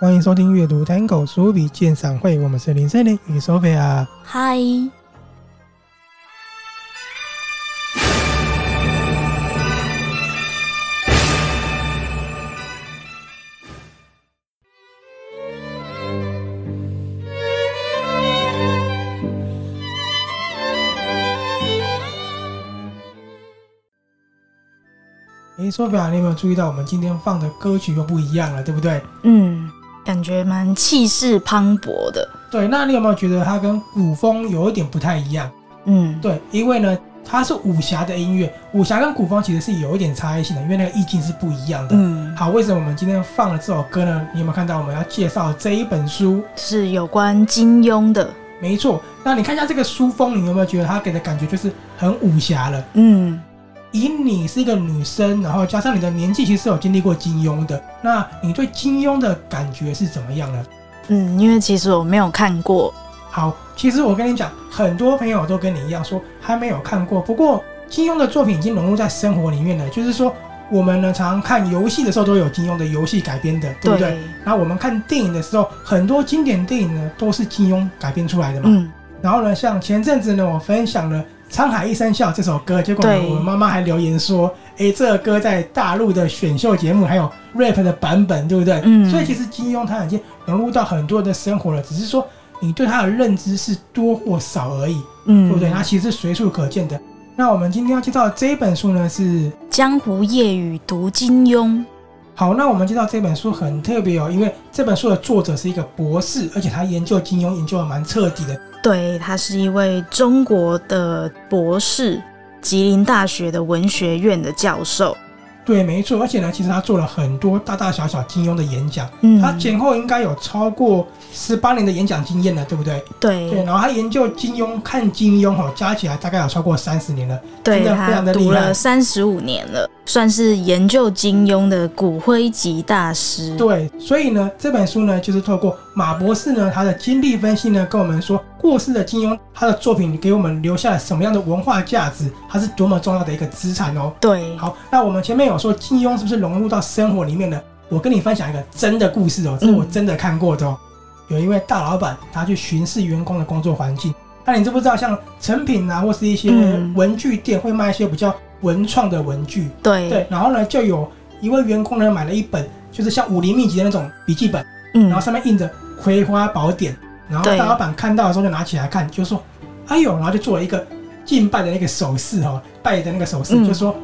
欢迎收听阅读 Tango 书笔鉴赏会，我们是林森林与 Sophia。嗨。哎，Sophia，你有没有注意到我们今天放的歌曲又不一样了，对不对？嗯，感觉蛮气势磅礴的。对，那你有没有觉得它跟古风有一点不太一样？嗯，对，因为呢，它是武侠的音乐，武侠跟古风其实是有一点差异性的，因为那个意境是不一样的。嗯，好，为什么我们今天放了这首歌呢？你有没有看到我们要介绍这一本书是有关金庸的？没错，那你看一下这个书封，你有没有觉得它给的感觉就是很武侠了？嗯。以你是一个女生，然后加上你的年纪，其实是有经历过金庸的。那你对金庸的感觉是怎么样呢？嗯，因为其实我没有看过。好，其实我跟你讲，很多朋友都跟你一样说还没有看过。不过金庸的作品已经融入在生活里面了。就是说，我们呢常常看游戏的时候都有金庸的游戏改编的，对不对？对。然后我们看电影的时候，很多经典电影呢都是金庸改编出来的嘛。嗯。然后呢，像前阵子呢，我分享了。《沧海一声笑》这首歌，结果呢，我妈妈还留言说：“哎，这个歌在大陆的选秀节目还有 rap 的版本，对不对？”嗯，所以其实金庸他已经融入到很多人的生活了，只是说你对他的认知是多或少而已，嗯，对不对？他其实是随处可见的。那我们今天要介绍的这一本书呢，是《江湖夜雨读金庸》。好，那我们知道这本书很特别哦，因为这本书的作者是一个博士，而且他研究金庸研究的蛮彻底的。对，他是一位中国的博士，吉林大学的文学院的教授。对，没错，而且呢，其实他做了很多大大小小金庸的演讲，嗯，他前后应该有超过十八年的演讲经验了，对不对？对，对，然后他研究金庸、看金庸，哈，加起来大概有超过三十年了，对，真的非常的厉害，他读了三十五年了，算是研究金庸的骨灰级大师。对，所以呢，这本书呢，就是透过马博士呢他的经历分析呢，跟我们说。过世的金庸，他的作品给我们留下了什么样的文化价值？他是多么重要的一个资产哦。对，好，那我们前面有说金庸是不是融入到生活里面呢？我跟你分享一个真的故事哦，这是我真的看过的哦。嗯、有一位大老板，他去巡视员工的工作环境。那你知不知道，像成品啊，或是一些文具店，会卖一些比较文创的文具？对对。然后呢，就有一位员工呢，买了一本，就是像武林秘籍的那种笔记本，嗯，然后上面印着《葵花宝典》。然后大老板看到的时候就拿起来看，就说：“哎呦！”然后就做了一个敬拜的那个手势哦，拜的那个手势，就说：“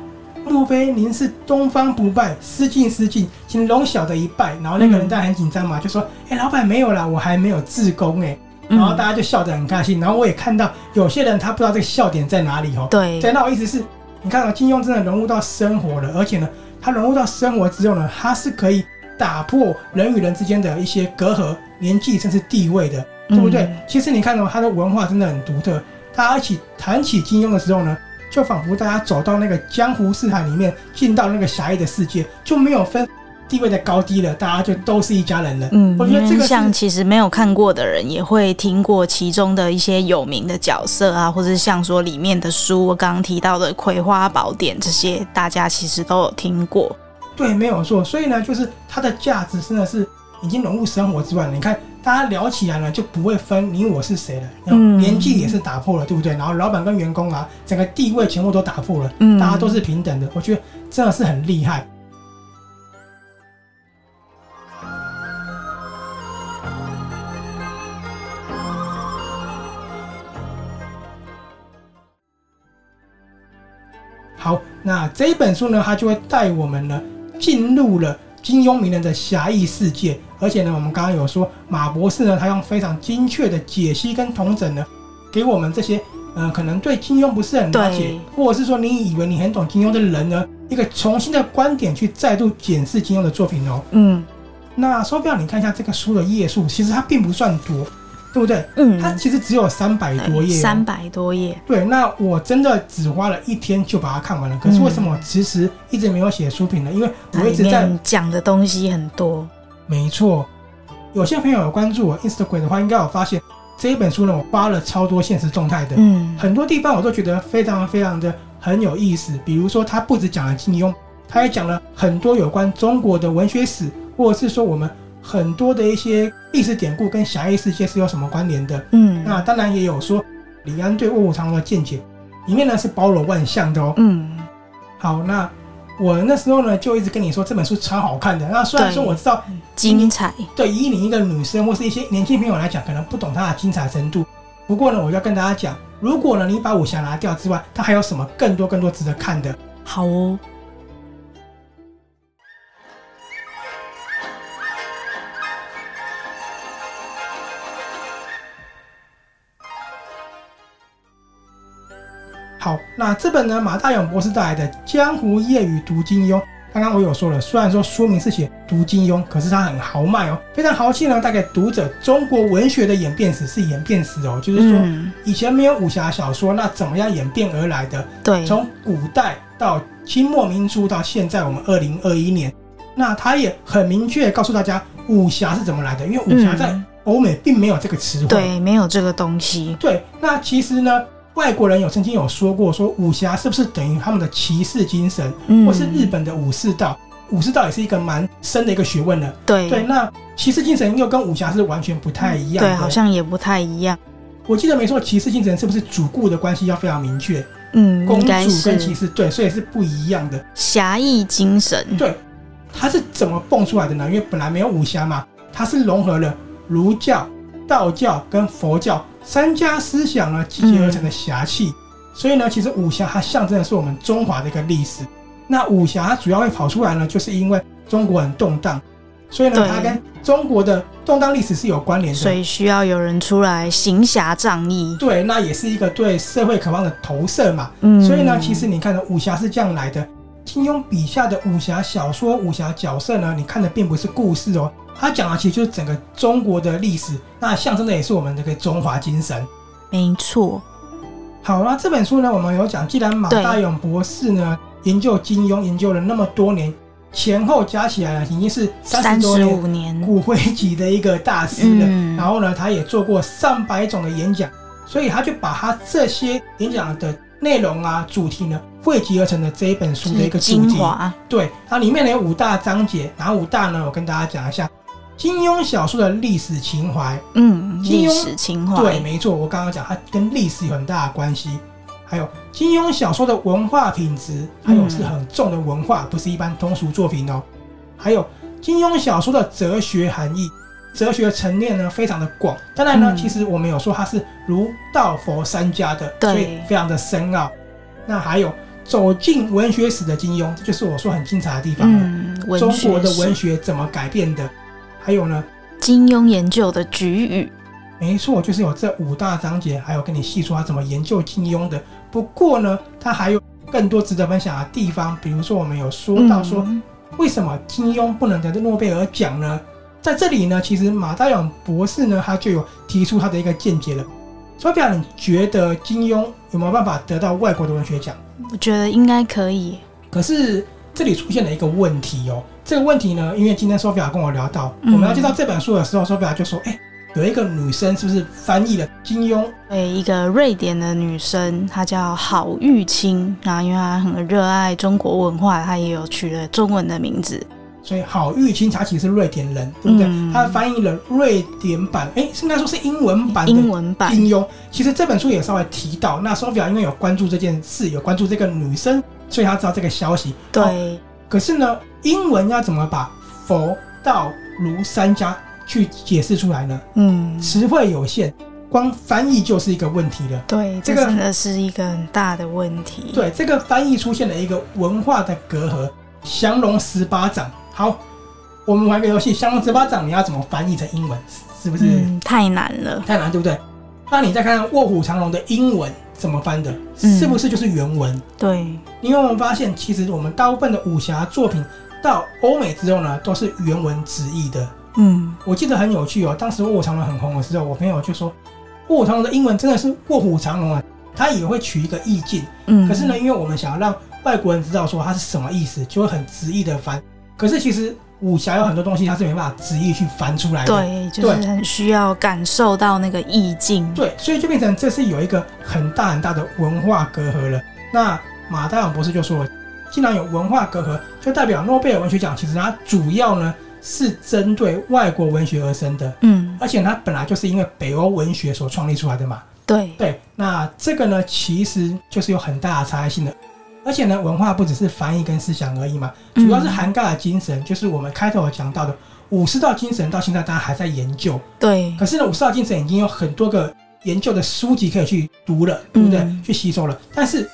莫非您是东方不败？失敬失敬，请容小的一拜。”然后那个人当然很紧张嘛，就说：“哎，老板没有啦，我还没有自宫哎。”然后大家就笑得很开心。然后我也看到有些人他不知道这个笑点在哪里哦。对，对，那我意思是，你看到金庸真的融入到生活了，而且呢，他融入到生活之后呢，他是可以打破人与人之间的一些隔阂、年纪甚至地位的。对不对？嗯、其实你看到他的文化真的很独特。大家一起谈起金庸的时候呢，就仿佛大家走到那个江湖四海里面，进到那个狭义的世界，就没有分地位的高低了，大家就都是一家人了。嗯，我觉得这个像其实没有看过的人也会听过其中的一些有名的角色啊，或者像说里面的书，我刚刚提到的《葵花宝典》这些，大家其实都有听过。对，没有错。所以呢，就是它的价值真的是已经融入生活之外了。你看。大家聊起来呢，就不会分你我是谁了，嗯，年纪也是打破了，对不对？然后老板跟员工啊，整个地位全部都打破了，嗯，大家都是平等的，我觉得真的是很厉害。好，那这一本书呢，它就会带我们呢进入了金庸名人的侠义世界。而且呢，我们刚刚有说马博士呢，他用非常精确的解析跟统整呢，给我们这些嗯、呃，可能对金庸不是很了解，或者是说你以为你很懂金庸的人呢，一个重新的观点去再度检视金庸的作品哦。嗯，那说不要你看一下这个书的页数，其实它并不算多，对不对？嗯，它其实只有三百多页，三百多页。对，那我真的只花了一天就把它看完了。可是为什么我迟迟一直没有写书评呢？因为我一直在讲的东西很多。没错，有些朋友有关注我 Instagram 的话，应该有发现这一本书呢，我发了超多现实动态的。嗯，很多地方我都觉得非常非常的很有意思。比如说，他不止讲了金庸，他也讲了很多有关中国的文学史，或者是说我们很多的一些历史典故跟侠义世界是有什么关联的。嗯，那当然也有说李安对《卧虎藏龙》的见解，里面呢是包罗万象的哦。嗯，好，那我那时候呢就一直跟你说这本书超好看的。那虽然说我知道精彩，对，以你一个女生或是一些年轻朋友来讲，可能不懂它的精彩程度。不过呢，我要跟大家讲，如果呢你把武侠拿掉之外，它还有什么更多更多值得看的？好哦。好，那这本呢，马大勇博士带来的《江湖夜雨读金庸》，刚刚我有说了，虽然说书名是写读金庸，可是它很豪迈哦，非常豪气呢，带给读者中国文学的演变史是演变史哦，就是说以前没有武侠小说，那怎么样演变而来的？对，从古代到清末民初到现在我们二零二一年，那他也很明确告诉大家武侠是怎么来的，因为武侠在欧美并没有这个词汇，对，没有这个东西。对，那其实呢？外国人有曾经有说过，说武侠是不是等于他们的骑士精神，嗯、或是日本的武士道？武士道也是一个蛮深的一个学问的。对对，那骑士精神又跟武侠是完全不太一样的。对，好像也不太一样。我记得没错，骑士精神是不是主顾的关系要非常明确？嗯，公主跟骑士对，所以是不一样的。侠义精神，对，它是怎么蹦出来的呢？因为本来没有武侠嘛，它是融合了儒教、道教跟佛教。三家思想呢集结而成的侠气，嗯、所以呢，其实武侠它象征的是我们中华的一个历史。那武侠它主要会跑出来呢，就是因为中国很动荡，所以呢，它跟中国的动荡历史是有关联的。所以需要有人出来行侠仗义。对，那也是一个对社会渴望的投射嘛。嗯，所以呢，其实你看呢武侠是这样来的。金庸笔下的武侠小说、武侠角色呢，你看的并不是故事哦。他讲的其实就是整个中国的历史，那象征的也是我们这个中华精神。没错。好，那这本书呢，我们有讲，既然马大勇博士呢研究金庸研究了那么多年，前后加起来呢已经是三十五年骨灰级的一个大师了。嗯、然后呢，他也做过上百种的演讲，所以他就把他这些演讲的内容啊、主题呢汇集而成的这一本书的一个精华。对，它里面呢有五大章节，然后五大呢，我跟大家讲一下。金庸小说的历史情怀，嗯，历史情怀，对，没错，我刚刚讲它跟历史有很大的关系。还有金庸小说的文化品质，还有是很重的文化，不是一般通俗作品哦。还有金庸小说的哲学含义，哲学层面呢非常的广。当然呢，嗯、其实我们有说它是儒道佛三家的，对所以非常的深奥。那还有走进文学史的金庸，这就是我说很精彩的地方了。嗯、中国的文学怎么改变的？还有呢，金庸研究的局语，没错，就是有这五大章节，还有跟你细说他怎么研究金庸的。不过呢，他还有更多值得分享的地方，比如说我们有说到说，为什么金庸不能得诺贝尔奖呢？在这里呢，其实马大勇博士呢，他就有提出他的一个见解了。Sophia，你觉得金庸有没有办法得到外国的文学奖？我觉得应该可以。可是这里出现了一个问题哦。这个问题呢，因为今天 Sophia 跟我聊到，嗯、我们要介绍这本书的时候，Sophia 就说：“哎，有一个女生是不是翻译了金庸？对，一个瑞典的女生，她叫郝玉清。然后因为她很热爱中国文化，她也有取了中文的名字。所以郝玉清她其实是瑞典人，对不对？嗯、她翻译了瑞典版，哎，应该说是英文版的英文版金庸。其实这本书也稍微提到，那 Sophia 因为有关注这件事，有关注这个女生，所以她知道这个消息。对。哦可是呢，英文要怎么把佛道儒三家去解释出来呢？嗯，词汇有限，光翻译就是一个问题了。对，这个真的是一个很大的问题。对，这个翻译出现了一个文化的隔阂。降龙十八掌，好，我们玩个游戏，降龙十八掌你要怎么翻译成英文？是不是？嗯，太难了，太难，对不对？那你再看看卧虎藏龙的英文。怎么翻的？是不是就是原文？嗯、对，因为我们发现，其实我们大部分的武侠作品到欧美之后呢，都是原文直译的。嗯，我记得很有趣哦。当时《卧虎藏龙》很红的时候，我朋友就说，《卧虎藏龙》的英文真的是《卧虎藏龙》啊，他也会取一个意境。嗯，可是呢，因为我们想要让外国人知道说它是什么意思，就会很直译的翻。可是其实。武侠有很多东西，它是没办法直译去翻出来的。对，就是很需要感受到那个意境。对，所以就变成这是有一个很大很大的文化隔阂了。那马大勇博士就说，既然有文化隔阂，就代表诺贝尔文学奖其实它主要呢是针对外国文学而生的，嗯，而且它本来就是因为北欧文学所创立出来的嘛。对对，那这个呢其实就是有很大的差异性的，而且呢文化不只是翻译跟思想而已嘛，主要是涵盖了精神，嗯、就是我们开头有讲到的武士道精神，到现在大家还在研究。对，可是呢武士道精神已经有很多个研究的书籍可以去读了，对不对？嗯、去吸收了，但是。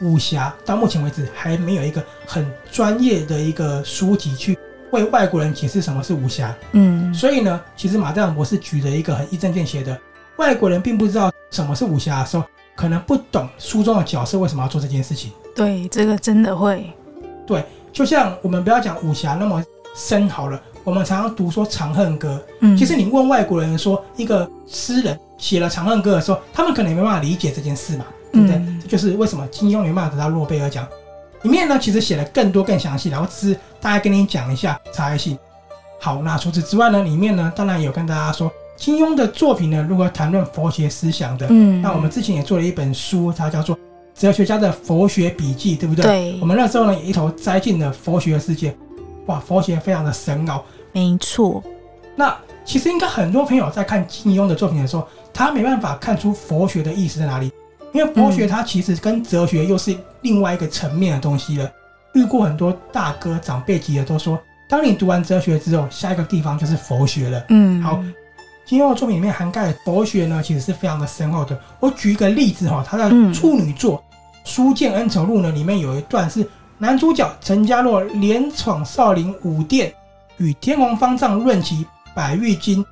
武侠到目前为止还没有一个很专业的一个书籍去为外国人解释什么是武侠。嗯，所以呢，其实马太郎博士举了一个很一针见血的，外国人并不知道什么是武侠的时候，可能不懂书中的角色为什么要做这件事情。对，这个真的会。对，就像我们不要讲武侠那么深好了，我们常常读说《长恨歌》。嗯，其实你问外国人说一个诗人写了《长恨歌》的时候，他们可能也没办法理解这件事嘛。对不对？嗯、这就是为什么金庸没办法得到诺贝尔奖。里面呢，其实写了更多、更详细，然后只是大概跟你讲一下差异性。好，那除此之外呢，里面呢，当然有跟大家说，金庸的作品呢，如果谈论佛学思想的，嗯，那我们之前也做了一本书，它叫做《哲学家的佛学笔记》，对不对？对。我们那时候呢，也一头栽进了佛学的世界，哇，佛学非常的深奥。没错。那其实应该很多朋友在看金庸的作品的时候，他没办法看出佛学的意思在哪里。因为佛学它其实跟哲学又是另外一个层面的东西了。嗯、遇过很多大哥长辈级的都说，当你读完哲学之后，下一个地方就是佛学了。嗯，好，金庸的作品里面涵盖佛学呢，其实是非常的深厚的。我举一个例子哈，他的处女作《书剑恩仇录》呢，里面有一段是男主角陈家洛连闯少林五殿，与天王方丈论起百玉经。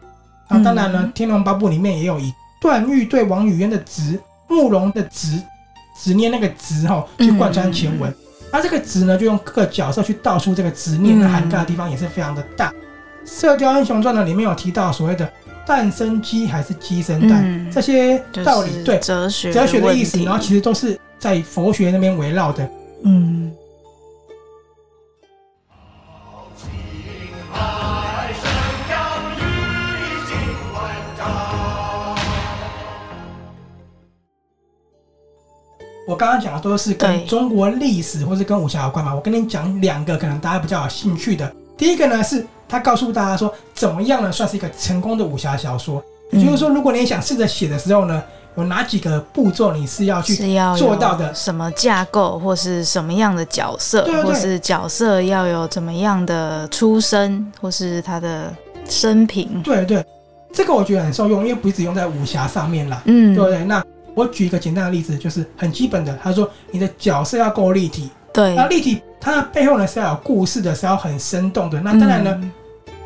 那当然呢，嗯《天龙八部》里面也有以段誉对王语嫣的执。慕容的执，执念那个执哈，去贯穿全文。那、嗯、这个执呢，就用各个角色去道出这个执念的涵盖的地方也是非常的大。嗯《射雕英雄传》呢，里面有提到所谓的“蛋生鸡还是鸡生蛋”嗯、这些道理，对哲学哲学的意思，然后其实都是在佛学那边围绕的。嗯。我刚刚讲的都是跟中国历史或是跟武侠有关嘛。我跟你讲两个可能大家比较有兴趣的。第一个呢，是他告诉大家说，怎么样呢算是一个成功的武侠小说。也就是说，如果你想试着写的时候呢，有哪几个步骤你是要去做到的？什么架构，或是什么样的角色，对对对，或是角色要有怎么样的出身，或是他的生平？对对，这个我觉得很受用，因为不只用在武侠上面啦。嗯，对不对？那。我举一个简单的例子，就是很基本的。他说，你的角色要够立体，对，那立体它的背后呢是要有故事的，是要很生动的。那当然呢，嗯、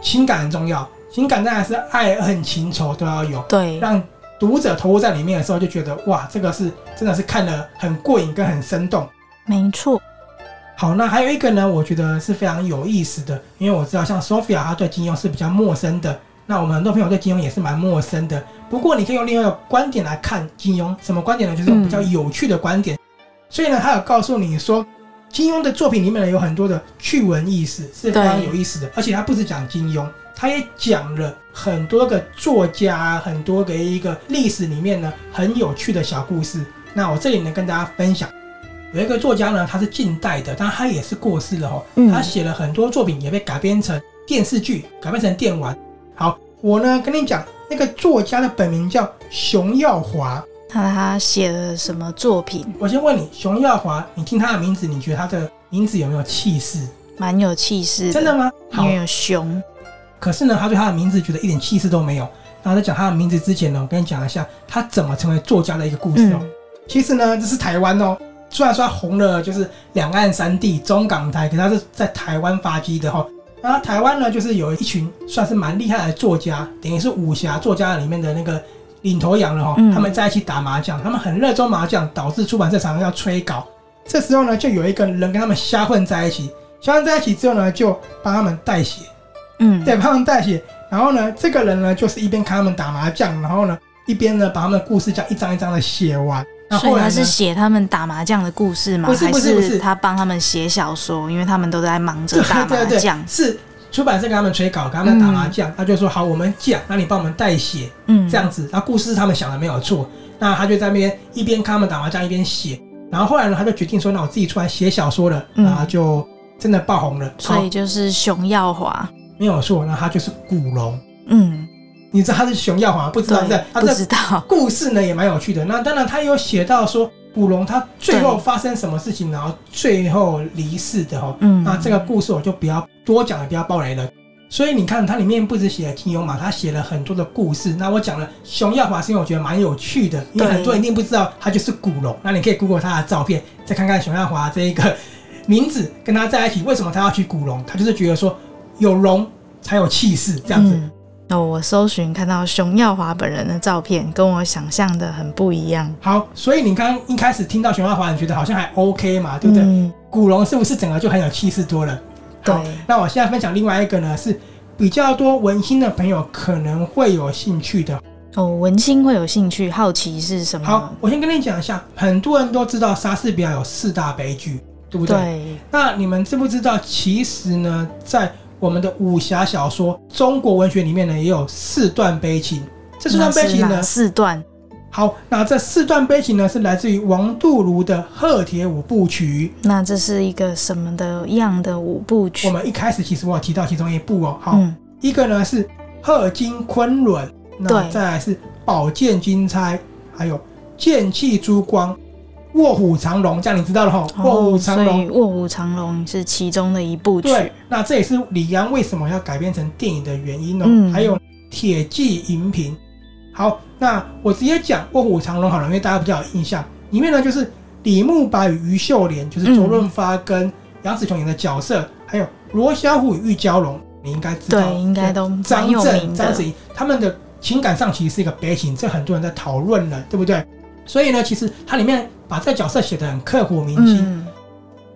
情感很重要，情感当然是爱恨情仇都要有，对，让读者投入在里面的时候就觉得哇，这个是真的是看得很过瘾跟很生动。没错。好，那还有一个呢，我觉得是非常有意思的，因为我知道像 Sophia 她对金庸是比较陌生的。那我们很多朋友对金庸也是蛮陌生的，不过你可以用另外一个观点来看金庸，什么观点呢？就是比较有趣的观点。嗯、所以呢，他有告诉你说，金庸的作品里面呢有很多的趣闻軼事，是非常有意思的。而且他不止讲金庸，他也讲了很多个作家，很多个一个历史里面呢很有趣的小故事。那我这里呢跟大家分享，有一个作家呢，他是近代的，但他也是过世了哦。嗯、他写了很多作品，也被改编成电视剧，改编成电玩。好，我呢跟你讲，那个作家的本名叫熊耀华。那他写了什么作品？我先问你，熊耀华，你听他的名字，你觉得他的名字有没有气势？蛮有气势。真的吗？因为有熊。可是呢，他对他的名字觉得一点气势都没有。然后在讲他的名字之前呢，我跟你讲一下他怎么成为作家的一个故事哦。嗯、其实呢，这是台湾哦。虽然说他红了，就是两岸三地、中港台，可是他是在台湾发迹的哈、哦。然后台湾呢，就是有一群算是蛮厉害的作家，等于是武侠作家里面的那个领头羊了哈。嗯、他们在一起打麻将，他们很热衷麻将，导致出版社常常要催稿。这时候呢，就有一个人跟他们瞎混在一起，瞎混在一起之后呢，就帮他们代写，嗯，对，帮他们代写。然后呢，这个人呢，就是一边看他们打麻将，然后呢，一边呢，把他们的故事这样一张一张的写完。所以他是写他们打麻将的故事吗？不是不是不是，他帮他们写小说，因为他们都在忙着 打麻将。对对对，是出版社给他们催稿，给他们打麻将，嗯、他就说好，我们讲，那你帮我们代写，嗯，这样子。然后故事是他们想的没有错，那他就在那边一边看他们打麻将一边写。然后后来呢，他就决定说，那我自己出来写小说了，然后就真的爆红了。所以就是熊耀华，没有错，那他就是古龙。嗯，你知道他是熊耀华？不知道，对，不知道。故事呢也蛮有趣的。那当然，他有写到说古龙他最后发生什么事情，然后最后离世的哈。嗯，那这个故事我就不要多讲了，不要爆雷了。所以你看，它里面不止写了金庸嘛，他写了很多的故事。那我讲了熊耀华，是因为我觉得蛮有趣的，因为很多人一定不知道他就是古龙。那你可以 Google 他的照片，再看看熊耀华这一个名字跟他在一起，为什么他要取古龙？他就是觉得说有龙才有气势这样子。嗯、哦，我搜寻看到熊耀华本人的照片，跟我想象的很不一样。好，所以你刚刚一开始听到熊耀华，你觉得好像还 OK 嘛，对不对？嗯、古龙是不是整个就很有气势多了？对，那我现在分享另外一个呢，是比较多文青的朋友可能会有兴趣的哦。文青会有兴趣，好奇是什么？好，我先跟你讲一下，很多人都知道莎士比亚有四大悲剧，对不对？对。那你们知不知道，其实呢，在我们的武侠小说、中国文学里面呢，也有四段悲情。这四段悲情呢，四段。好，那这四段悲情呢，是来自于王度庐的《鹤铁五部曲》。那这是一个什么的样的五部曲？我们一开始其实我有提到其中一部哦。好，嗯、一个呢是《鹤金昆仑》，那再来是《宝剑金钗》，还有《剑气珠光》、《卧虎藏龙》，这样你知道了哈。哦，卧虎藏龙，卧虎藏龙是其中的一部曲。对，那这也是李安为什么要改编成电影的原因哦。嗯、还有《铁骑银瓶》。好，那我直接讲《卧虎藏龙》好了，因为大家比较有印象。里面呢，就是李慕白与于秀莲，就是周润发跟杨紫琼演的角色，嗯、还有罗小虎与玉娇龙，你应该知道，对，应该都张震、章子怡他们的情感上其实是一个悲情，这很多人在讨论了，对不对？所以呢，其实它里面把这个角色写得很刻骨铭心。嗯、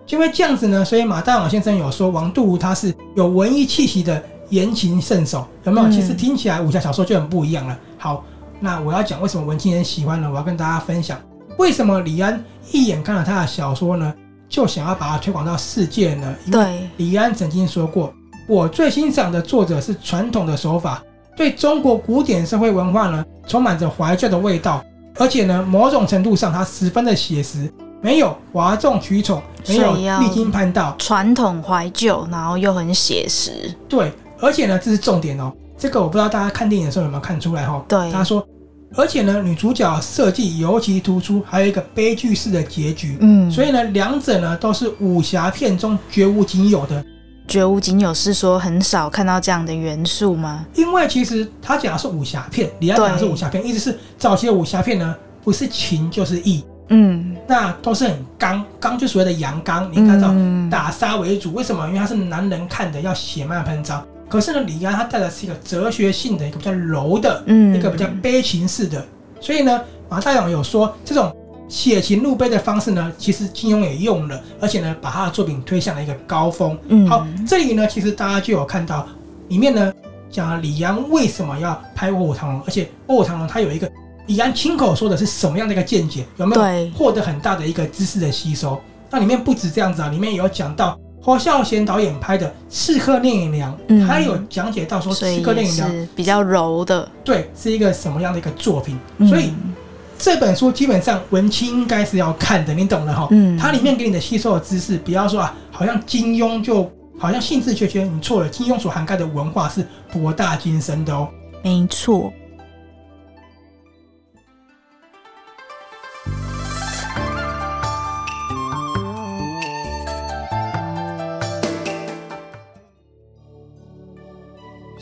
因为这样子呢，所以马大网先生有说王度庐他是有文艺气息的言情圣手，有没有？嗯、其实听起来武侠小说就很不一样了。好。那我要讲为什么文青人喜欢呢？我要跟大家分享为什么李安一眼看了他的小说呢，就想要把它推广到世界呢？因为李安曾经说过，我最欣赏的作者是传统的手法，对中国古典社会文化呢充满着怀旧的味道，而且呢某种程度上它十分的写实，没有哗众取宠，没有历经叛道，传统怀旧，然后又很写实。对，而且呢这是重点哦，这个我不知道大家看电影的时候有没有看出来哈？对，他说。而且呢，女主角设计尤其突出，还有一个悲剧式的结局。嗯，所以呢，两者呢都是武侠片中绝无仅有的。绝无仅有是说很少看到这样的元素吗？因为其实他讲的是武侠片，李安讲的是武侠片，意思是早期的武侠片呢，不是情就是义。嗯，那都是很刚，刚就所谓的阳刚，你看到打杀为主。为什么？因为他是男人看的，要血脉喷张。可是呢，李安他带的是一个哲学性的一个比较柔的，嗯，一个比较悲情式的。所以呢，马大勇有说，这种写情入悲的方式呢，其实金庸也用了，而且呢，把他的作品推向了一个高峰。嗯，好，这里呢，其实大家就有看到里面呢，讲了李安为什么要拍《卧虎藏龙》，而且《卧虎藏龙》他有一个李安亲口说的是什么样的一个见解，有没有获得很大的一个知识的吸收？那里面不止这样子啊，里面有讲到。侯孝贤导演拍的《刺客聂隐娘》，嗯，他有讲解到说，《刺客聂隐娘》是比较柔的，对，是一个什么样的一个作品？嗯、所以这本书基本上文青应该是要看的，你懂了哈？嗯，它里面给你的吸收的知识，不要说啊，好像金庸就好像兴致缺缺，你错了，金庸所涵盖的文化是博大精深的哦，没错。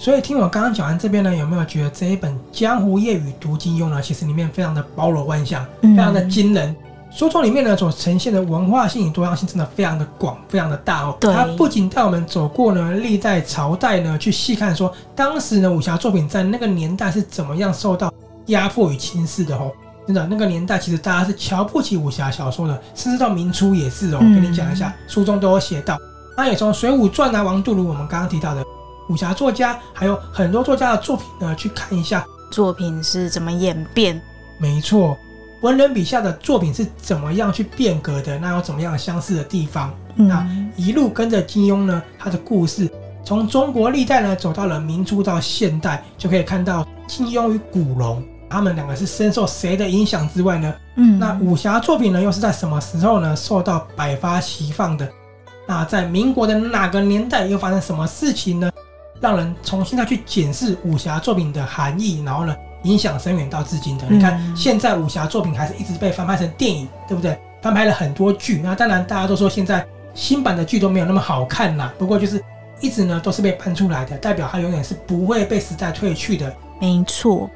所以听我刚刚讲完这边呢，有没有觉得这一本《江湖夜雨读金庸》呢？其实里面非常的包罗万象，非常的惊人。书中里面呢所呈现的文化性与多样性真的非常的广，非常的大哦。它不仅带我们走过呢历代朝代呢，去细看说当时呢武侠作品在那个年代是怎么样受到压迫与轻视的哦。真的，那个年代其实大家是瞧不起武侠小说的，甚至到明初也是哦。跟你讲一下，书中都有写到。那也从《水浒传》啊，王度如我们刚刚提到的。武侠作家还有很多作家的作品呢，去看一下作品是怎么演变。没错，文人笔下的作品是怎么样去变革的？那有怎么样相似的地方？嗯、那一路跟着金庸呢，他的故事从中国历代呢走到了明初到现代，就可以看到金庸与古龙他们两个是深受谁的影响之外呢？嗯，那武侠作品呢又是在什么时候呢受到百花齐放的？那在民国的哪个年代又发生什么事情呢？让人重新再去检视武侠作品的含义，然后呢，影响深远到至今的。嗯、你看，现在武侠作品还是一直被翻拍成电影，对不对？翻拍了很多剧。那当然，大家都说现在新版的剧都没有那么好看啦。不过就是一直呢都是被搬出来的，代表它永远是不会被时代褪去的。没错，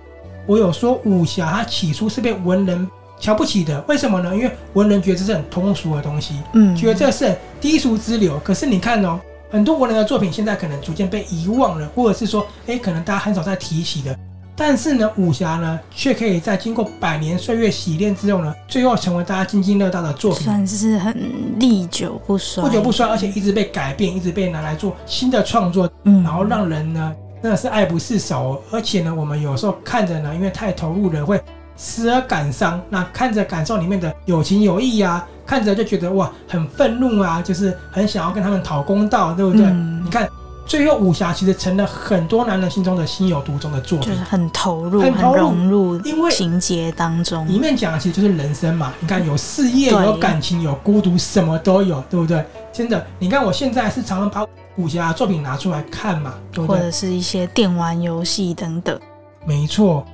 我有说武侠它起初是被文人瞧不起的，为什么呢？因为文人觉得这是很通俗的东西，嗯，觉得这是很低俗之流。可是你看哦。很多文人的作品现在可能逐渐被遗忘了，或者是说，哎，可能大家很少再提起的。但是呢，武侠呢，却可以在经过百年岁月洗练之后呢，最后成为大家津津乐道的作品，算是很历久不衰。不久不衰，而且一直被改变，一直被拿来做新的创作，嗯，然后让人呢，真的是爱不释手。而且呢，我们有时候看着呢，因为太投入了，会时而感伤。那看着感受里面的有情有义呀、啊。看着就觉得哇，很愤怒啊，就是很想要跟他们讨公道，对不对？嗯、你看，最后武侠其实成了很多男人心中的心有独钟的作品，就是很投入、很投入、很融入因为情节当中。里面讲的其实就是人生嘛，你看有事业、有感情、有孤独，什么都有，对不对？真的，你看我现在是常常把武侠作品拿出来看嘛，对不对？或者是一些电玩游戏等等。没错。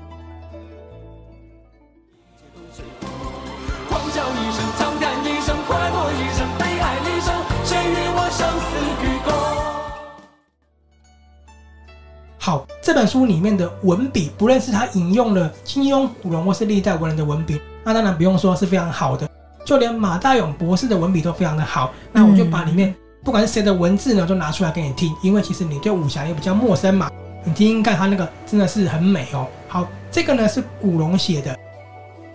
这本书里面的文笔，不论是他引用了金庸、古龙或是历代文人的文笔，那当然不用说是非常好的。就连马大勇博士的文笔都非常的好。那我就把里面不管是谁的文字呢，都拿出来给你听，因为其实你对武侠也比较陌生嘛。你听听看，他那个真的是很美哦。好，这个呢是古龙写的，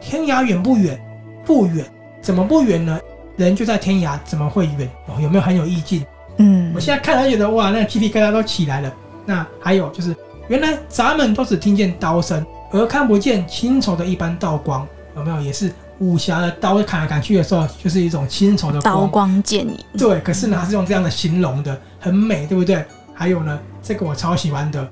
天涯远不远？不远，怎么不远呢？人就在天涯，怎么会远？哦，有没有很有意境？嗯，我现在看了觉得哇，那个鸡皮疙瘩都起来了。那还有就是，原来咱们都只听见刀声，而看不见青绸的一般道光，有没有？也是武侠的刀砍来砍去的时候，就是一种青绸的光，刀光剑影。对，可是呢，它是用这样的形容的，很美，对不对？还有呢，这个我超喜欢的，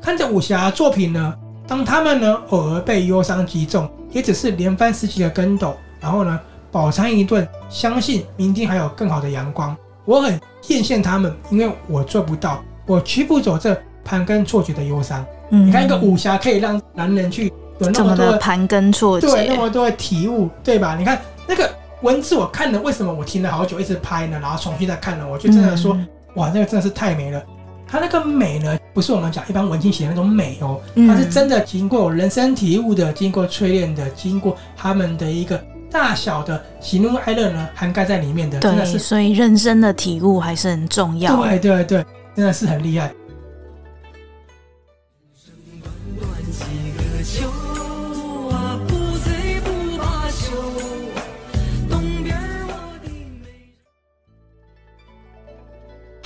看着武侠作品呢，当他们呢偶尔被忧伤击中，也只是连番时期的跟斗，然后呢饱餐一顿，相信明天还有更好的阳光。我很艳羡他们，因为我做不到。我驱不走这盘根错节的忧伤。嗯，你看一个武侠可以让男人去有那么多的盘根错节，对，那么多的体悟，对吧？你看那个文字，我看了，为什么我停了好久一直拍呢？然后重新再看了，我就真的说，嗯、哇，那个真的是太美了。它那个美呢，不是我们讲一般文青写的那种美哦，它是真的经过人生体悟的，经过淬炼的，经过他们的一个大小的喜怒哀乐呢，涵盖在里面的。对，真的是，所以人生的体悟还是很重要。对对对。真的是很厉害。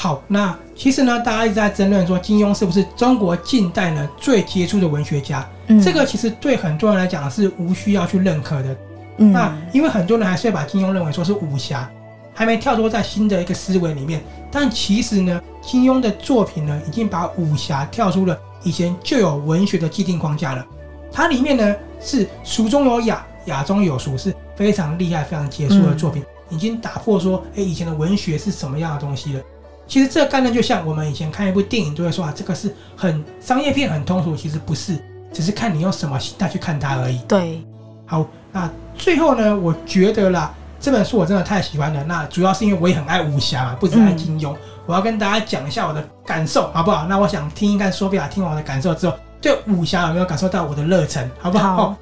好，那其实呢，大家一直在争论说金庸是不是中国近代呢最杰出的文学家？嗯，这个其实对很多人来讲是无需要去认可的。嗯，那因为很多人还是会把金庸认为说是武侠。还没跳脱在新的一个思维里面，但其实呢，金庸的作品呢，已经把武侠跳出了以前就有文学的既定框架了。它里面呢是俗中有雅，雅中有俗，是非常厉害、非常杰出的作品，嗯、已经打破说，哎，以前的文学是什么样的东西了。其实这个概念就像我们以前看一部电影，都会说啊，这个是很商业片、很通俗，其实不是，只是看你用什么心态去看它而已。对，好，那最后呢，我觉得啦。这本书我真的太喜欢了，那主要是因为我也很爱武侠嘛，不只爱金庸。嗯、我要跟大家讲一下我的感受，好不好？那我想听一看说比亚听完我的感受之后，对武侠有没有感受到我的热忱，好不好？好，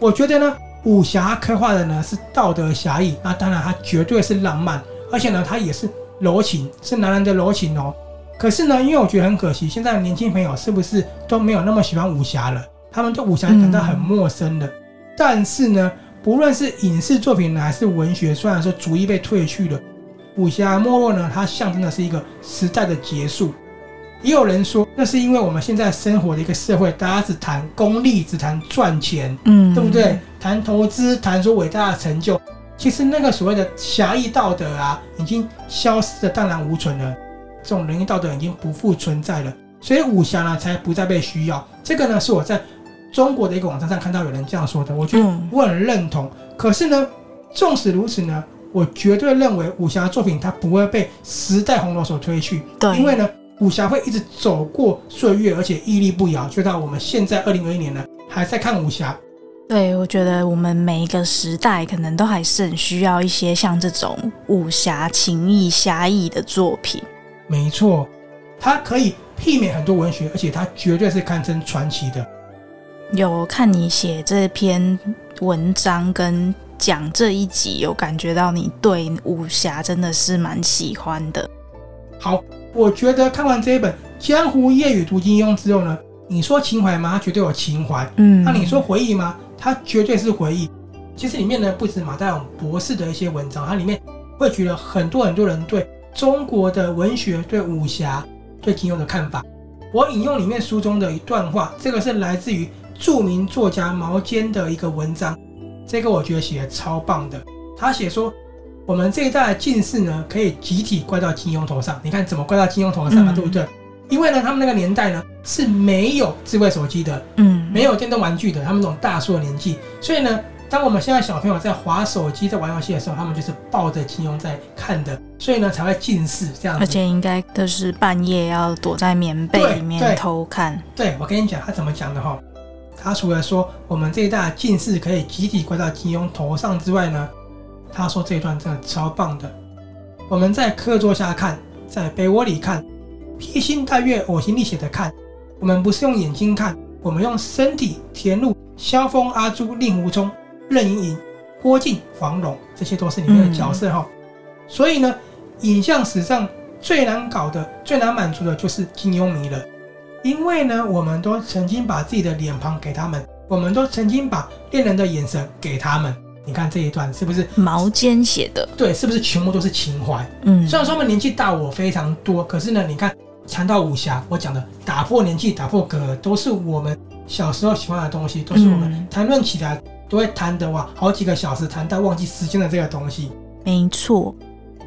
我觉得呢，武侠刻画的呢是道德侠义，那当然它绝对是浪漫，而且呢它也是柔情，是男人的柔情哦。可是呢，因为我觉得很可惜，现在的年轻朋友是不是都没有那么喜欢武侠了？他们对武侠感到很陌生了。嗯、但是呢。不论是影视作品呢，还是文学，虽然说逐一被褪去了，武侠没落呢，它象征的是一个时代的结束。也有人说，那是因为我们现在生活的一个社会，大家只谈功利，只谈赚钱，嗯，对不对？谈投资，谈说伟大的成就，其实那个所谓的侠义道德啊，已经消失的荡然无存了。这种仁义道德已经不复存在了，所以武侠呢，才不再被需要。这个呢，是我在。中国的一个网站上看到有人这样说的，我觉得我很认同。嗯、可是呢，纵使如此呢，我绝对认为武侠作品它不会被时代洪流所推去。对，因为呢，武侠会一直走过岁月，而且屹立不摇，就到我们现在二零二一年呢，还在看武侠。对，我觉得我们每一个时代可能都还是很需要一些像这种武侠情义侠义的作品。没错，它可以媲美很多文学，而且它绝对是堪称传奇的。有看你写这篇文章跟讲这一集，有感觉到你对武侠真的是蛮喜欢的。好，我觉得看完这一本《江湖夜雨读金庸》之后呢，你说情怀吗？它绝对有情怀。嗯，那你说回忆吗？它绝对是回忆。其实里面呢，不止马大勇博士的一些文章，它里面汇聚了很多很多人对中国的文学、对武侠、对金庸的看法。我引用里面书中的一段话，这个是来自于著名作家毛尖的一个文章，这个我觉得写的超棒的。他写说，我们这一代的近视呢，可以集体怪到金庸头上。你看怎么怪到金庸头上啊？对不对？因为呢，他们那个年代呢是没有智慧手机的，嗯，没有电动玩具的，他们这种大叔的年纪，所以呢，当我们现在小朋友在滑手机、在玩游戏的时候，他们就是抱着金庸在看的，所以呢才会近视这样子。而且应该都是半夜要躲在棉被里面偷看。对，对，我跟你讲，他怎么讲的哈？他除了说我们这一代近视可以集体怪到金庸头上之外呢，他说这一段真的超棒的。我们在课桌下看，在被窝里看。披星戴月、呕心沥血的看，我们不是用眼睛看，我们用身体填入。萧峰、阿朱、令狐冲、任盈盈、郭靖、黄蓉，这些都是里面的角色哈。嗯、所以呢，影像史上最难搞的、最难满足的就是金庸迷了，因为呢，我们都曾经把自己的脸庞给他们，我们都曾经把恋人的眼神给他们。你看这一段是不是毛尖写的？对，是不是全部都是情怀？嗯，虽然说他们年纪大我非常多，可是呢，你看。谈到武侠，我讲的打破年纪、打破隔阂，都是我们小时候喜欢的东西，都是我们谈论起来都会谈的哇，好几个小时谈到忘记时间的这个东西。没错。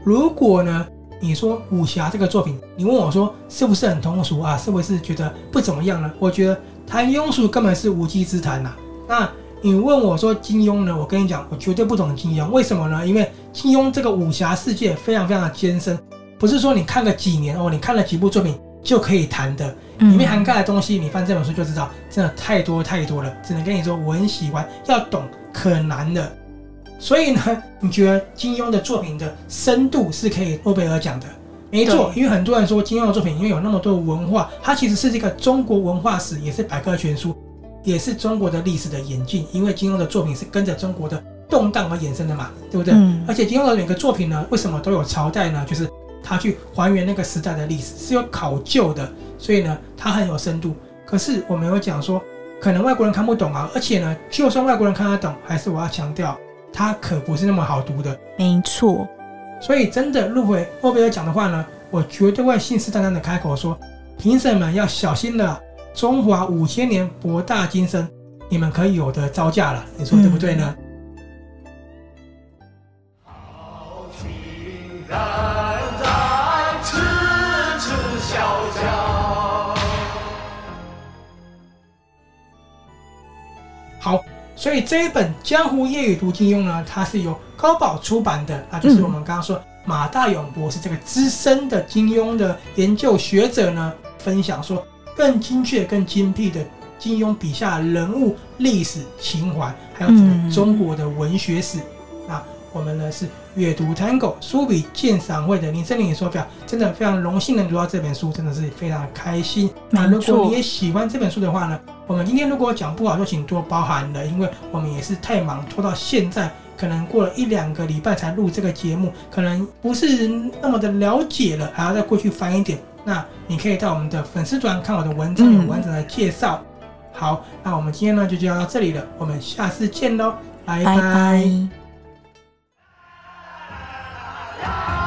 如果呢，你说武侠这个作品，你问我说是不是很通俗啊？是不是觉得不怎么样呢？我觉得谈庸俗根本是无稽之谈呐。那你问我说金庸呢？我跟你讲，我绝对不懂金庸。为什么呢？因为金庸这个武侠世界非常非常的艰深。不是说你看个几年哦，你看了几部作品就可以谈的，里面涵盖的东西，你翻这本书就知道，真的太多太多了。只能跟你说，我很喜欢，要懂可难了。所以呢，你觉得金庸的作品的深度是可以诺贝尔奖的？没错，因为很多人说金庸的作品，因为有那么多文化，它其实是这个中国文化史，也是百科全书，也是中国的历史的演进。因为金庸的作品是跟着中国的动荡而衍生的嘛，对不对？嗯。而且金庸的每个作品呢，为什么都有朝代呢？就是。他去还原那个时代的历史是有考究的，所以呢，他很有深度。可是我没有讲说，可能外国人看不懂啊。而且呢，就算外国人看得懂，还是我要强调，他可不是那么好读的。没错。所以真的入围诺贝尔奖的话呢，我绝对会信誓旦旦的开口说，评审们要小心了，中华五千年博大精深，你们可以有的招架了。你说对不对呢？好，所以这一本《江湖夜雨读金庸》呢，它是由高宝出版的，那就是我们刚刚说马大勇博士这个资深的金庸的研究学者呢，分享说更精确、更精辟的金庸笔下人物、历史、情怀，还有整个中国的文学史。那我们呢是阅读 Tango 书笔鉴赏会的林森林手表，真的非常荣幸能读到这本书，真的是非常开心。那如果你也喜欢这本书的话呢，我们今天如果讲不好，就请多包涵了，因为我们也是太忙，拖到现在，可能过了一两个礼拜才录这个节目，可能不是那么的了解了，还要再过去翻一点。那你可以到我们的粉丝团看我的文章，有完整的介绍。好，那我们今天呢就就要到这里了，我们下次见喽，拜拜。拜拜。Yeah!